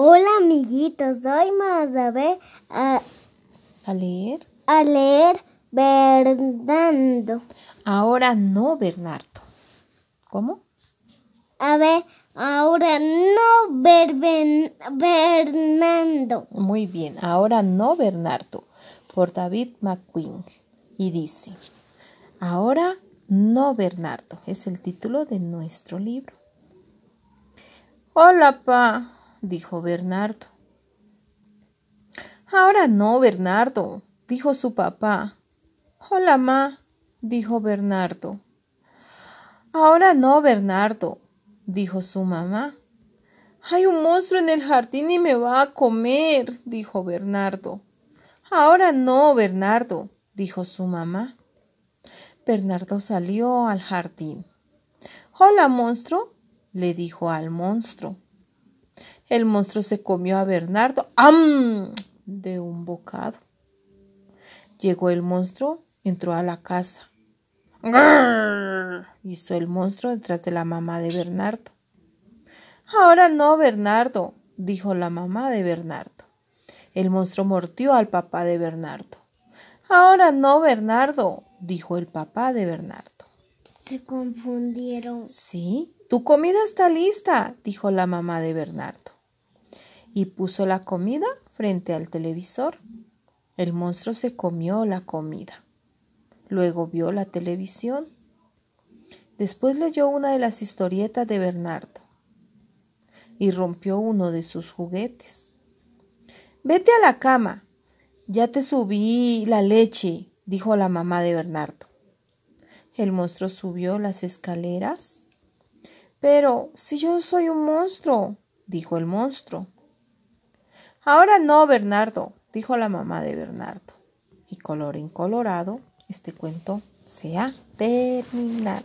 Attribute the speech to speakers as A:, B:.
A: Hola amiguitos, hoy vamos a ver a,
B: ¿A leer?
A: a leer Bernardo.
B: Ahora no, Bernardo. ¿Cómo?
A: A ver, ahora no ver Ben- Bernardo.
B: Muy bien, ahora no, Bernardo, por David McQueen. Y dice, ahora no, Bernardo, es el título de nuestro libro. Hola, pa, dijo Bernardo. Ahora no, Bernardo, dijo su papá. Hola, ma, dijo Bernardo. Ahora no, Bernardo, dijo su mamá. Hay un monstruo en el jardín y me va a comer, dijo Bernardo. Ahora no, Bernardo, dijo su mamá. Bernardo salió al jardín. Hola, monstruo, le dijo al monstruo. El monstruo se comió a Bernardo ¡am! de un bocado. Llegó el monstruo, entró a la casa. ¡Grrr! hizo el monstruo detrás de la mamá de Bernardo. Ahora no, Bernardo, dijo la mamá de Bernardo. El monstruo mordió al papá de Bernardo. Ahora no, Bernardo, dijo el papá de Bernardo.
A: Se confundieron.
B: Sí, tu comida está lista, dijo la mamá de Bernardo. Y puso la comida frente al televisor. El monstruo se comió la comida. Luego vio la televisión. Después leyó una de las historietas de Bernardo y rompió uno de sus juguetes. Vete a la cama. Ya te subí la leche, dijo la mamá de Bernardo. El monstruo subió las escaleras. Pero si yo soy un monstruo, dijo el monstruo. Ahora no, Bernardo, dijo la mamá de Bernardo. Y colorín colorado, este cuento se ha terminado.